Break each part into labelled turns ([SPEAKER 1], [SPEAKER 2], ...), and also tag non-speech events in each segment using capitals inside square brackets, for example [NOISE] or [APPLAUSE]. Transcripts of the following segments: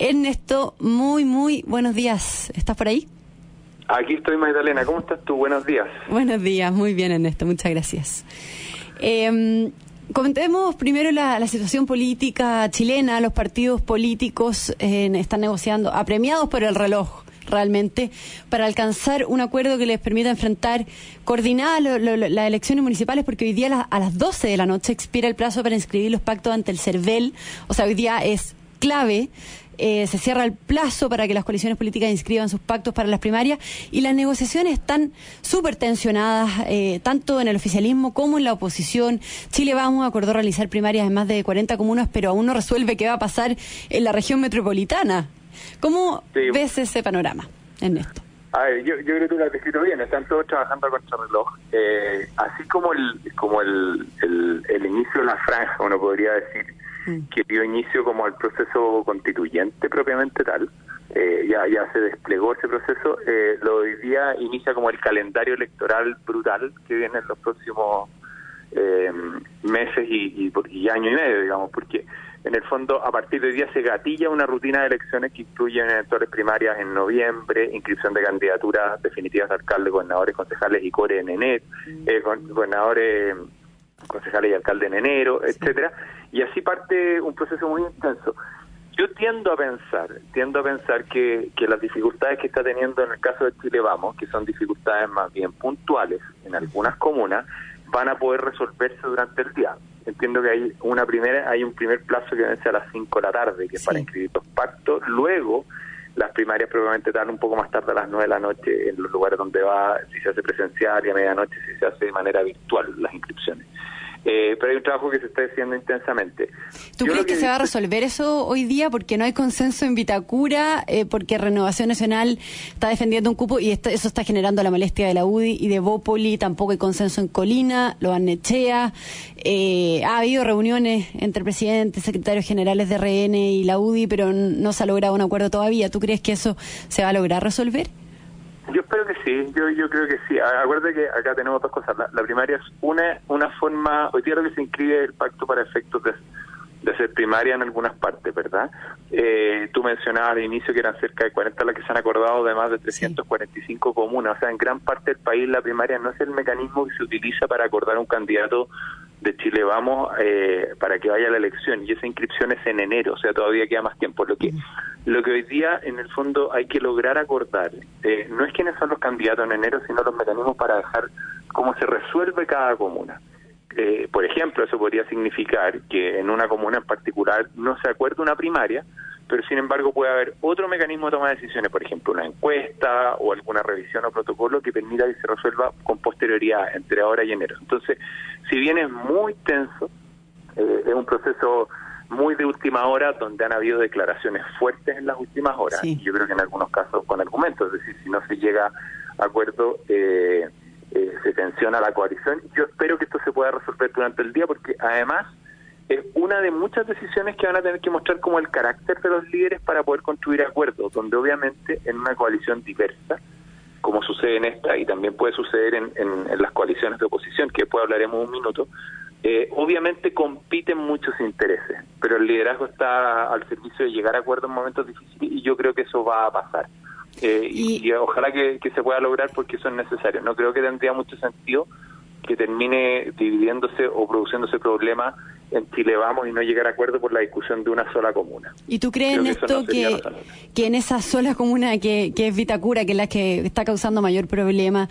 [SPEAKER 1] Ernesto, muy, muy buenos días. ¿Estás por ahí?
[SPEAKER 2] Aquí estoy, Magdalena. ¿Cómo estás tú? Buenos días.
[SPEAKER 1] Buenos días, muy bien, Ernesto. Muchas gracias. Eh, comentemos primero la, situación política chilena. Los partidos políticos eh, están negociando, apremiados por el reloj realmente para alcanzar un acuerdo que les permita enfrentar coordinadas las elecciones municipales, porque hoy día a las 12 de la noche expira el plazo para inscribir los pactos ante el CERVEL. O sea, hoy día es clave. Eh, se cierra el plazo para que las coaliciones políticas inscriban sus pactos para las primarias y las negociaciones están súper tensionadas, eh, tanto en el oficialismo como en la oposición. Chile Vamos acordó realizar primarias en más de 40 comunas, pero aún no resuelve qué va a pasar en la región metropolitana. ¿Cómo ves ese panorama, Ernesto?
[SPEAKER 2] A ver, yo, yo creo que tú lo has descrito bien, están todos trabajando a contrarreloj. Eh, así como el como el, el, inicio de la franja, uno podría decir, mm. que dio inicio como al proceso constituyente propiamente tal, eh, ya, ya se desplegó ese proceso, eh, lo hoy día inicia como el calendario electoral brutal que viene en los próximos eh, meses y, y, y año y medio, digamos, porque en el fondo, a partir de hoy día se gatilla una rutina de elecciones que incluyen electores primarias en noviembre, inscripción de candidaturas definitivas de alcaldes, gobernadores, concejales y core en enero, mm. eh, gobernadores, concejales y alcaldes en enero, etcétera, y así parte un proceso muy intenso. Yo tiendo a pensar, tiendo a pensar que, que las dificultades que está teniendo en el caso de Chile Vamos, que son dificultades más bien puntuales en algunas comunas, van a poder resolverse durante el día entiendo que hay una primera hay un primer plazo que vence a las 5 de la tarde, que es para inscribir los pactos. Luego, las primarias probablemente dan un poco más tarde a las 9 de la noche en los lugares donde va, si se hace presencial y a medianoche si se hace de manera virtual las inscripciones. Eh, pero hay un trabajo que se está haciendo intensamente.
[SPEAKER 1] ¿Tú crees que, se va a resolver eso hoy día porque no hay consenso en Vitacura, eh, porque Renovación Nacional está defendiendo un cupo y eso está generando la molestia de la UDI y de Bópoli, tampoco hay consenso en Colina, lo Nechea, eh, ha habido reuniones entre presidentes, secretarios generales de RN y la UDI, pero no se ha logrado un acuerdo todavía. ¿Tú crees que eso se va a lograr resolver?
[SPEAKER 2] Yo espero que sí, yo yo creo que sí. Acuérdate que acá tenemos dos cosas. La, primaria es una una forma, hoy día lo que se inscribe el pacto para efectos de, de ser primaria en algunas partes, ¿verdad? Eh, tú mencionabas al inicio que eran cerca de 40 las que se han acordado de más de 345 comunas. O sea, en gran parte del país la primaria no es el mecanismo que se utiliza para acordar un candidato de Chile Vamos eh, para que vaya la elección y esa inscripción es en enero, o sea, todavía queda más tiempo. Lo que, lo que hoy día en el fondo hay que lograr acordar eh, no es quiénes son los candidatos en enero, sino los mecanismos para dejar cómo se resuelve cada comuna. Eh, por ejemplo, eso podría significar que en una comuna en particular no se acuerde una primaria, pero sin embargo puede haber otro mecanismo de toma de decisiones, por ejemplo, una encuesta o alguna revisión o protocolo que permita que se resuelva con posterioridad entre ahora y enero. Entonces, si bien es muy tenso, eh, es un proceso muy de última hora donde han habido declaraciones fuertes en las últimas horas, y yo creo que en algunos casos con argumentos, es decir, si no se llega a acuerdo, eh, eh, se tensiona la coalición. Yo espero que esto se pueda resolver durante el día porque además es una de muchas decisiones que van a tener que mostrar como el carácter de los líderes para poder construir acuerdos, donde obviamente en una coalición diversa, como sucede en esta y también puede suceder en, en, las coaliciones de oposición, que después hablaremos un minuto, eh, obviamente compiten muchos intereses, pero el liderazgo está al servicio de llegar a acuerdos en momentos difíciles y yo creo que eso va a pasar. Eh, y, y, ojalá que, que se pueda lograr porque eso es necesario. No creo que tendría mucho sentido que termine dividiéndose o produciéndose problemas en Chile vamos y no llegar a acuerdo por la discusión de una sola comuna.
[SPEAKER 1] ¿Y tú crees, en esto que, que, en esa sola comuna que, que es Vitacura, que es la que está causando mayor problema,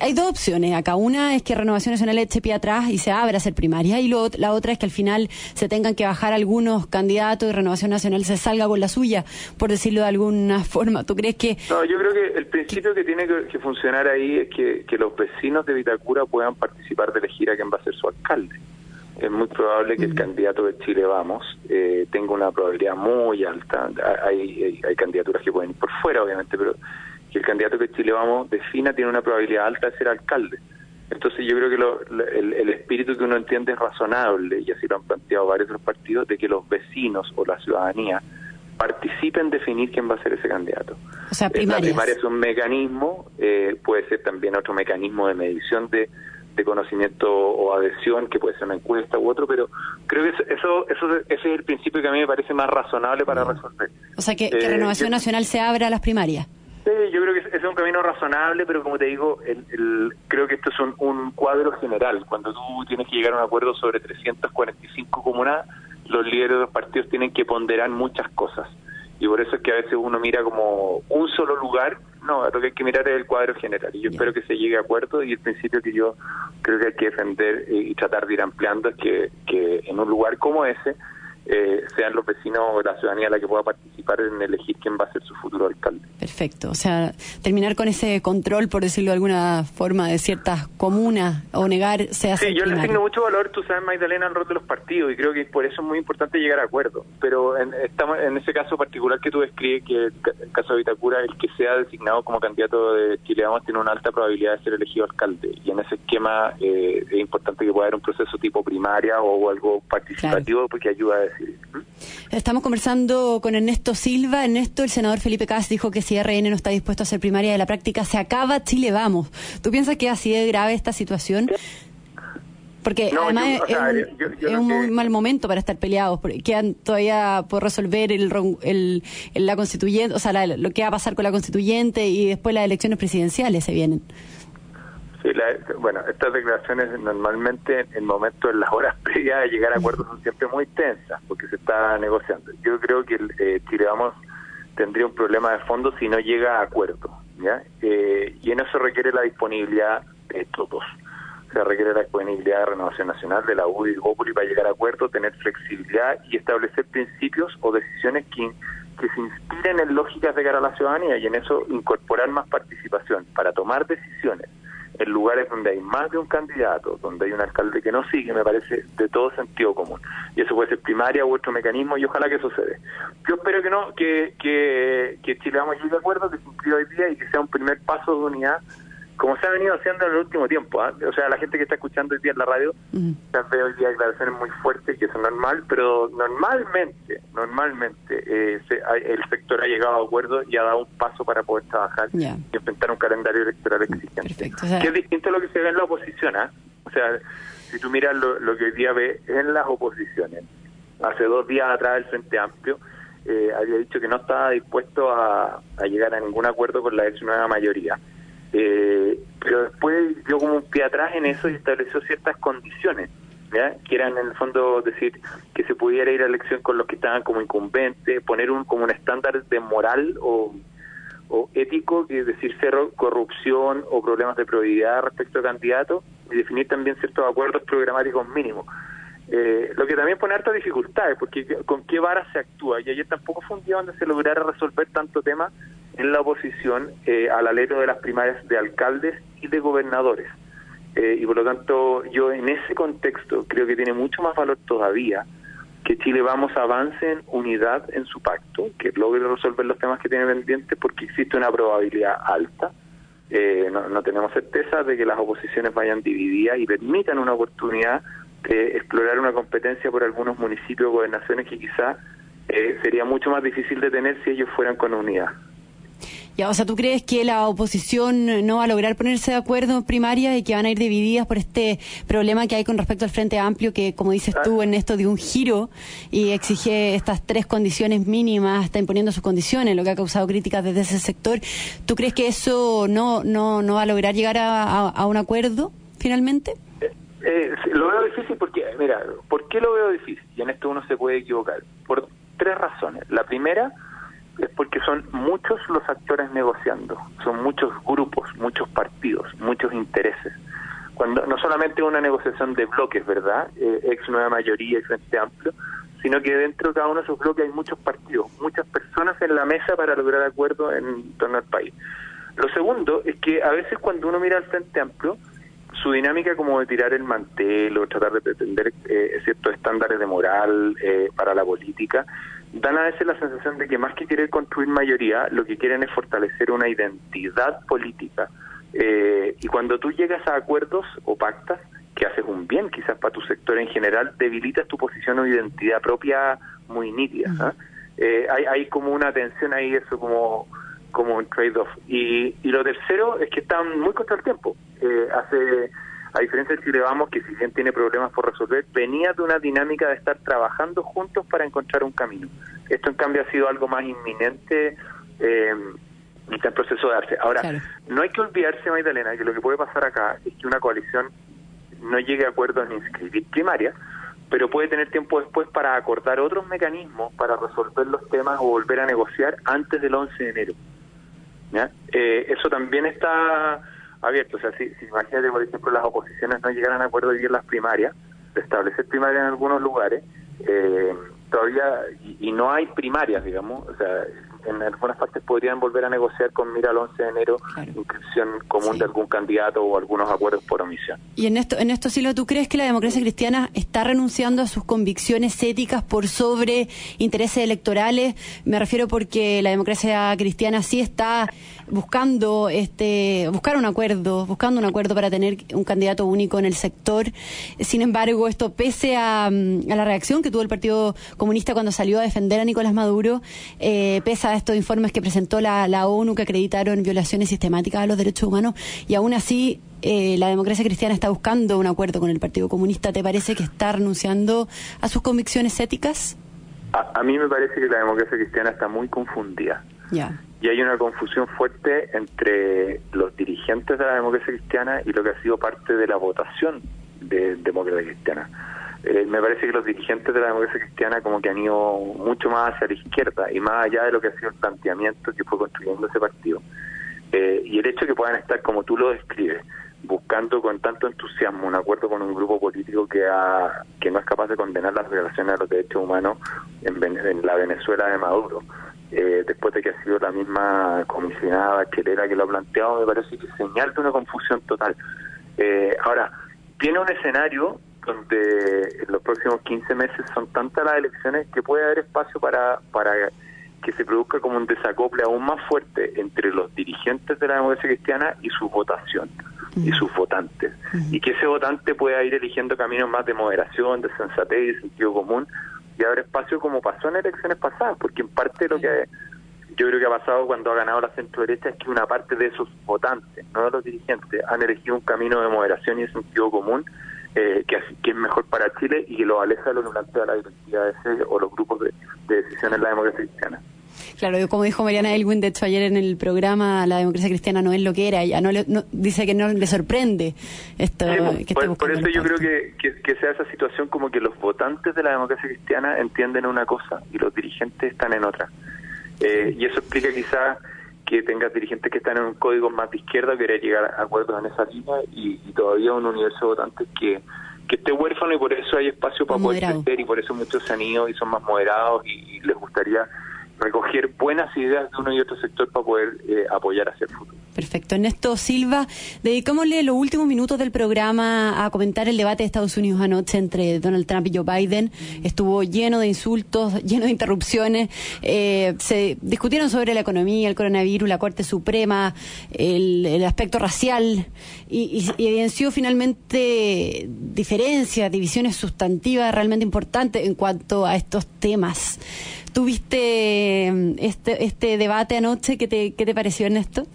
[SPEAKER 1] hay dos opciones acá. Una es que Renovación Nacional eche pie atrás y se abra a ser primaria, y la otra es que al final se tengan que bajar algunos candidatos y Renovación Nacional se salga con la suya, por decirlo de alguna [LAUGHS] forma. ¿Tú crees que...?
[SPEAKER 2] No, yo creo que el principio que tiene que, funcionar ahí es que, que los vecinos de Vitacura puedan participar de elegir a quién va a ser su alcalde es muy probable que el candidato de Chile Vamos eh, tenga una probabilidad muy alta. Hay, hay, candidaturas que pueden ir por fuera, obviamente, pero que el candidato de Chile Vamos defina tiene una probabilidad alta de ser alcalde. Entonces yo creo que el, el, espíritu que uno entiende es razonable, y así lo han planteado varios otros partidos, de que los vecinos o la ciudadanía participen en definir quién va a ser ese candidato.
[SPEAKER 1] O sea,
[SPEAKER 2] La primaria es un mecanismo, eh, puede ser también otro mecanismo de medición de de conocimiento o adhesión, que puede ser una encuesta u otro, pero creo que eso, eso, ese es el principio que a mí me parece más razonable para resolver.
[SPEAKER 1] O sea, que, que Renovación Nacional se abra a las primarias.
[SPEAKER 2] Sí, yo creo que ese es un camino razonable, pero como te digo, el, creo que esto es un, cuadro general. Cuando tú tienes que llegar a un acuerdo sobre 345 comunas, los líderes de los partidos tienen que ponderar muchas cosas. Y por eso es que a veces uno mira como un solo lugar. No, lo que hay que mirar es el cuadro general. Y yo espero que se llegue a acuerdo. Y el principio que yo creo que hay que defender y tratar de ir ampliando es que, que en un lugar como ese eh, sean los vecinos o la ciudadanía la que pueda participar en elegir quién va a ser su futuro alcalde.
[SPEAKER 1] Perfecto, o sea, terminar con ese control, por decirlo de alguna forma, de ciertas comunas o negar se hace.
[SPEAKER 2] Sí, yo le asigno mucho valor, tú sabes, Magdalena, al rol de los partidos y creo que por eso es muy importante llegar a acuerdos. Pero en, estamos, en ese caso particular que tú describes, que el caso de Vitacura, el que sea designado como candidato de Chile Vamos tiene una alta probabilidad de ser elegido alcalde. Y en ese esquema eh, es importante que pueda haber un proceso tipo primaria o, algo participativo porque ayuda a
[SPEAKER 1] Estamos conversando con Ernesto Silva. Ernesto, el senador Felipe Cas dijo que si RN no está dispuesto a hacer primaria de la práctica, se acaba Chile Vamos. ¿Tú piensas que así de grave esta situación? Porque además es, un, muy mal momento para estar peleados, porque quedan todavía por resolver el, el, la constituyente, o sea, lo que va a pasar con la constituyente y después las elecciones presidenciales se vienen
[SPEAKER 2] bueno, estas declaraciones normalmente en el momento, en las horas [LAUGHS] previas de llegar a acuerdos son siempre muy tensas porque se está negociando. Yo creo que eh, Chile tendría un problema de fondo si no llega a acuerdo, ¿ya? Eh, y en eso requiere la disponibilidad de todos. O sea, requiere la disponibilidad de Renovación Nacional, de la UDI y Populi para llegar a acuerdo, tener flexibilidad y establecer principios o decisiones que, que se inspiren en lógicas de cara a la ciudadanía y en eso incorporar más participación para tomar decisiones en lugares donde hay más de un candidato, donde hay un alcalde que no sigue, me parece de todo sentido común. Y eso puede ser primaria u otro mecanismo y ojalá que suceda. Yo espero que no, que, que, que Chile vamos a llegar a acuerdo, que se hoy día y que sea un primer paso de unidad como se ha venido haciendo en el último tiempo. ¿ah? O sea, la gente que está escuchando hoy día en la radio, ya ve hoy día declaraciones muy fuertes, que es normal, pero normalmente, normalmente eh, el sector ha llegado a acuerdo y ha dado un paso para poder trabajar y enfrentar un calendario electoral exigente. Que es distinto a lo que se ve en la oposición. ¿ah? O sea, si tú miras lo, que hoy día ve en las oposiciones, hace dos días atrás el Frente Amplio eh, había dicho que no estaba dispuesto a, a llegar a ningún acuerdo con la ex nueva mayoría eh, pero después dio como un pie atrás en eso y estableció ciertas condiciones, que eran en el fondo decir que se pudiera ir a elección con los que estaban como incumbentes, poner un como un estándar de moral o, o ético, que es decir, cero corrupción o problemas de probidad respecto a candidatos, y definir también ciertos acuerdos programáticos mínimos. Eh, lo que también pone hartas dificultades, porque con qué vara se actúa, y ayer tampoco fue un día donde se lograra resolver tanto tema en la oposición eh, al alero de las primarias de alcaldes y de gobernadores. Eh, y por lo tanto, yo en ese contexto creo que tiene mucho más valor todavía que Chile vamos avance en unidad en su pacto, que logre resolver los temas que tiene pendientes, porque existe una probabilidad alta. Eh, no, tenemos certeza de que las oposiciones vayan divididas y permitan una oportunidad de explorar una competencia por algunos municipios o gobernaciones que quizá eh, sería mucho más difícil de tener si ellos fueran con unidad.
[SPEAKER 1] Ya, o sea, ¿tú crees que la oposición no va a lograr ponerse de acuerdo en primaria y que van a ir divididas por este problema que hay con respecto al Frente Amplio, que como dices tú, en esto de un giro y exige estas tres condiciones mínimas, está imponiendo sus condiciones, lo que ha causado críticas desde ese sector? ¿Tú crees que eso no, no, no va a lograr llegar a, un acuerdo finalmente?
[SPEAKER 2] Eh, eh, lo veo difícil porque, mira, ¿por qué lo veo difícil? Y en esto uno se puede equivocar. Por tres razones. La primera es porque son muchos los actores negociando, son muchos grupos, muchos partidos, muchos intereses. Cuando no solamente una negociación de bloques, ¿verdad? Eh, ex nueva mayoría, ex frente amplio, sino que dentro de cada uno de esos bloques hay muchos partidos, muchas personas en la mesa para lograr acuerdos en torno al país. Lo segundo es que a veces cuando uno mira al frente amplio, su dinámica como de tirar el mantel o tratar de pretender eh, ciertos estándares de moral eh, para la política, dan a veces la sensación de que más que querer construir mayoría, lo que quieren es fortalecer una identidad política. Eh, y cuando tú llegas a acuerdos o pactas, que haces un bien quizás para tu sector en general, debilitas tu posición o identidad propia muy nítida. ¿ah? Eh, hay, hay como una tensión ahí, eso como como un trade-off. Y, y lo tercero es que están muy contra el tiempo. Eh, hace a diferencia de Chile Vamos, que si bien tiene problemas por resolver, venía de una dinámica de estar trabajando juntos para encontrar un camino. Esto en cambio ha sido algo más inminente eh, y está en proceso de darse. Ahora, no hay que olvidarse, Magdalena, que lo que puede pasar acá es que una coalición no llegue a acuerdos en inscribir primarias, pero puede tener tiempo después para acordar otros mecanismos para resolver los temas o volver a negociar antes del 11 de enero. Eh, eso también está abierto. O sea, si, si imagínate, por ejemplo, las oposiciones no llegaran a acuerdo de ir las primarias, de establecer primarias en algunos lugares, eh, todavía, y, y, no hay primarias, digamos, o sea, en algunas partes podrían volver a negociar con mira al 11 de enero inscripción común de algún candidato o algunos acuerdos por omisión.
[SPEAKER 1] Y en esto, en esto Silo, ¿tú crees que la democracia cristiana está renunciando a sus convicciones éticas por sobre intereses electorales? Me refiero porque la democracia cristiana sí está buscando este buscar un acuerdo, buscando un acuerdo para tener un candidato único en el sector. Sin embargo, esto pese a, mm, a la reacción que tuvo el Partido Comunista cuando salió a defender a Nicolás Maduro, eh, pese a estos informes que presentó la, la ONU que acreditaron violaciones sistemáticas a los derechos humanos y aún así eh, la democracia cristiana está buscando un acuerdo con el Partido Comunista. ¿Te parece que está renunciando a sus convicciones éticas?
[SPEAKER 2] A, mí me parece que la democracia cristiana está muy confundida.
[SPEAKER 1] Ya.
[SPEAKER 2] Y hay una confusión fuerte entre los dirigentes de la democracia cristiana y lo que ha sido parte de la votación de democracia cristiana. Eh, me parece que los dirigentes de la democracia cristiana como que han ido mucho más hacia la izquierda y más allá de lo que ha sido el planteamiento que fue construyendo ese partido. Eh, y el hecho de que puedan estar, como tú lo describes, buscando con tanto entusiasmo un acuerdo con un grupo político que ha, que no es capaz de condenar las violaciones de los derechos humanos en, la Venezuela de Maduro, eh, después de que ha sido la misma comisionada chelera que lo ha planteado, me parece que señal de una confusión total. ahora, tiene un escenario donde en los próximos 15 meses son tantas las elecciones que puede haber espacio para, para que se produzca como un desacople aún más fuerte entre los dirigentes de la democracia cristiana y su votación y sus votantes. Y que ese votante pueda ir eligiendo caminos más de moderación, de sensatez y de sentido común y haber espacio como pasó en elecciones pasadas, porque en parte lo que yo creo que ha pasado cuando ha ganado la centro derecha es que una parte de esos votantes, no de los dirigentes, han elegido un camino de moderación y de sentido común eh, que, que, es mejor para Chile y que lo aleja de lo que plantea la directiva ese, o los grupos de, de decisión en la democracia cristiana.
[SPEAKER 1] Claro, como dijo Mariana Elwin, de hecho ayer en el programa, la democracia cristiana no es lo que era, ya no, le, dice que no le sorprende esto.
[SPEAKER 2] que por, por, eso yo creo que, que, sea esa situación como que los votantes de la democracia cristiana entienden una cosa y los dirigentes están en otra. Eh, y eso explica quizás que tengas dirigentes que están en un código más de izquierda, querer llegar a acuerdos en esa línea y, todavía un universo de votantes que, que esté huérfano y por eso hay espacio para poder crecer y por eso muchos se han ido y son más moderados y les gustaría recoger buenas ideas de uno y otro sector para poder eh, apoyar hacia el futuro.
[SPEAKER 1] Perfecto. Ernesto Silva, dedicámosle los últimos minutos del programa a comentar el debate de Estados Unidos anoche entre Donald Trump y Joe Biden. Estuvo lleno de insultos, [LAUGHS] lleno de interrupciones. Eh, se discutieron sobre la economía, el coronavirus, la Corte Suprema, el, aspecto racial y, y, evidenció finalmente diferencias, divisiones sustantivas realmente importantes en cuanto a estos temas. ¿Tuviste mm, este, este debate anoche? ¿Qué te, qué te pareció, Ernesto?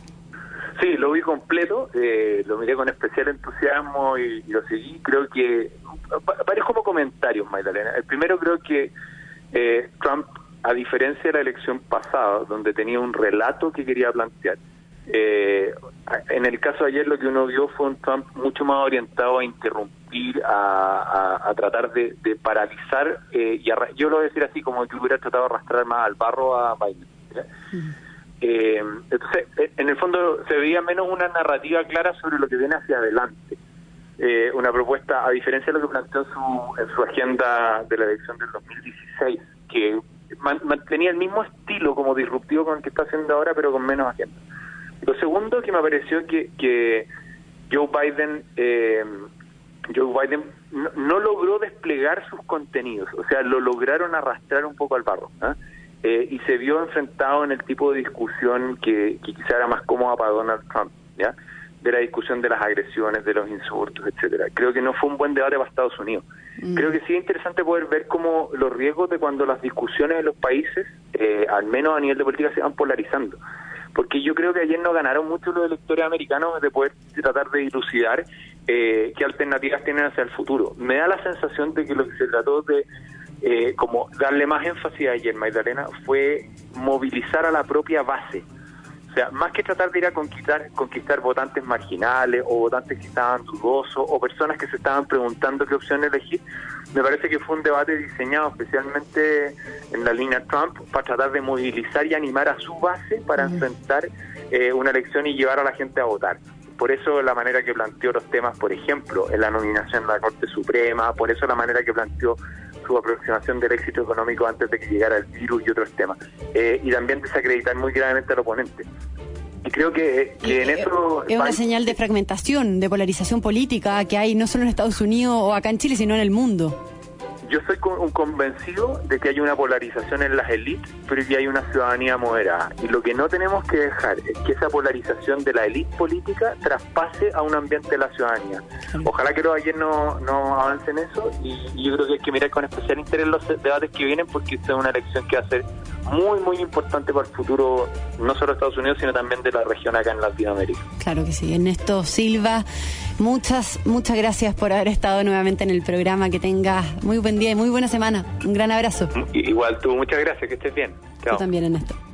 [SPEAKER 2] Sí, lo vi completo, eh, lo miré con especial entusiasmo y, lo seguí. Creo que varios como comentarios, Magdalena. El primero creo que eh, Trump, a diferencia de la elección pasada, donde tenía un relato que quería plantear, eh, en el caso de ayer lo que uno vio fue un Trump mucho más orientado a interrumpir, a, tratar de, paralizar, eh, y yo lo voy a decir así, como que hubiera tratado de arrastrar más al barro a Biden. Eh, entonces, en el fondo se veía menos una narrativa clara sobre lo que viene hacia adelante. Eh, una propuesta, a diferencia de lo que planteó su, en su agenda de la elección del 2016, que mantenía el mismo estilo como disruptivo con el que está haciendo ahora, pero con menos agenda. Lo segundo que me pareció que, que Joe Biden eh, Joe Biden no, logró desplegar sus contenidos, o sea, lo lograron arrastrar un poco al barro. ¿ah? Eh, y se vio enfrentado en el tipo de discusión que, que quizá era más cómoda para Donald Trump, ¿ya? de la discusión de las agresiones, de los insultos, etcétera. Creo que no fue un buen debate para Estados Unidos. Mm. Creo que sí es interesante poder ver cómo los riesgos de cuando las discusiones en los países, eh, al menos a nivel de política, se van polarizando porque yo creo que ayer no ganaron mucho los electores americanos de poder tratar de dilucidar eh, qué alternativas tienen hacia el futuro. Me da la sensación de que lo que se trató de eh, como darle más énfasis ayer, Magdalena, fue movilizar a la propia base. O sea, más que tratar de ir a conquistar, conquistar votantes marginales o votantes que estaban dudosos o personas que se estaban preguntando qué opción elegir, me parece que fue un debate diseñado especialmente en la línea Trump para tratar de movilizar y animar a su base para enfrentar eh, una elección y llevar a la gente a votar. Por eso la manera que planteó los temas, por ejemplo, en la nominación de la Corte Suprema, por eso la manera que planteó su aproximación del éxito económico antes de que llegara el virus y otros temas. Eh, y también desacreditar muy gravemente al oponente. Y creo que, en eso...
[SPEAKER 1] Es una señal de fragmentación, de polarización política que hay no solo en Estados Unidos o acá en Chile, sino en el mundo
[SPEAKER 2] yo soy un convencido de que hay una polarización en las élites, pero que hay una ciudadanía moderada. Y lo que no tenemos que dejar es que esa polarización de la élite política traspase a un ambiente de la ciudadanía. Ojalá que los ayer no, no avancen eso y, yo creo que hay que mirar con especial interés los debates que vienen porque esta es una elección que va a ser muy, muy importante para el futuro, no solo de Estados Unidos, sino también de la región acá en Latinoamérica.
[SPEAKER 1] Claro que sí. Ernesto Silva, muchas, muchas gracias por haber estado nuevamente en el programa. Que tengas muy buen día y muy buena semana. Un gran abrazo.
[SPEAKER 2] Igual tú, muchas gracias, que estés bien.
[SPEAKER 1] Chao. Tú también, Ernesto.